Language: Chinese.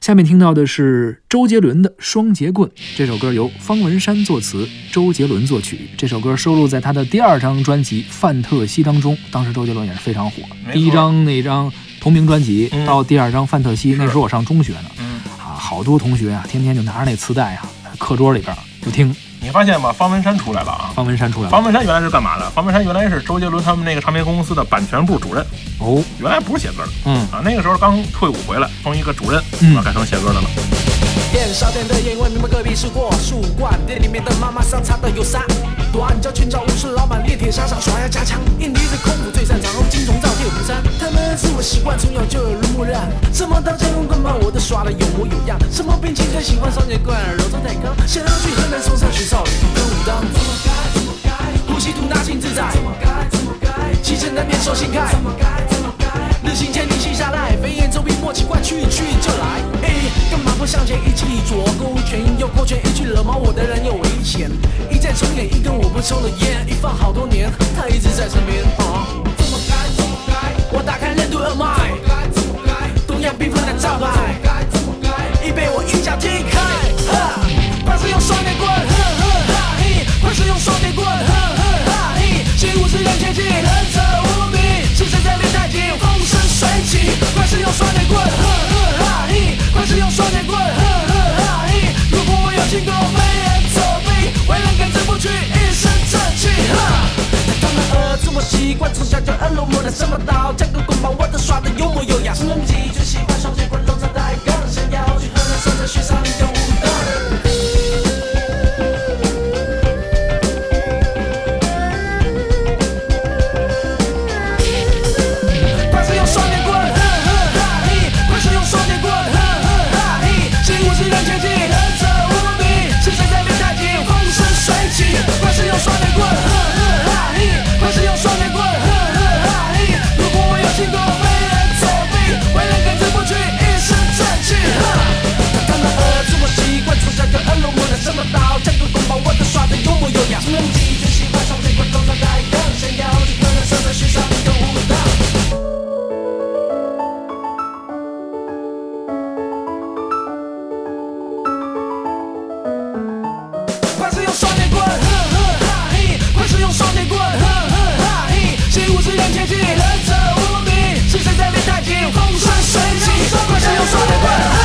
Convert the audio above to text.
下面听到的是周杰伦的《双截棍》，这首歌由方文山作词，周杰伦作曲。这首歌收录在他的第二张专辑《范特西》当中，当时周杰伦也是非常火。第一张那张同名专辑到第二张《范特西》，那时候我上中学呢，啊，好多同学啊，天天就拿着那磁带啊，课桌里边就听。你发现吗？方文山出来了啊！方文山出来了。方文山原来是干嘛的？方文山原来是周杰伦他们那个唱片公司的版权部主任。哦，原来不是写歌的。嗯啊，那个时候刚退伍回来，从一个主任嗯改成写歌的了。店少点的烟味，明白隔壁是过树冠。店里面的妈妈桑擦的有三短，叫拳脚武士老板练铁砂掌耍要加强。印尼的功夫最擅长，金钟罩铁虎山。他们是我习惯，从小就耳濡目染。什么刀剑棍棒我都耍的有模有样。什么兵器最喜欢双截棍，柔中带刚。想要去河南嵩山学少林跟武当。怎么该怎么该？呼吸吐纳心自在。怎么该怎么该？气沉丹田手心开。怎么该怎么该？日行千里行下来，飞檐走壁莫奇怪，去去就来。哎，干嘛不向前一起左勾拳右勾拳，一句惹毛我的人有危险。一再重演一根我不抽的烟，一放好多年，他一直在障碍，已被我一脚踢开。天机，仁者无敌，是谁在练太极？风生水起，双拳相拥，双剑合。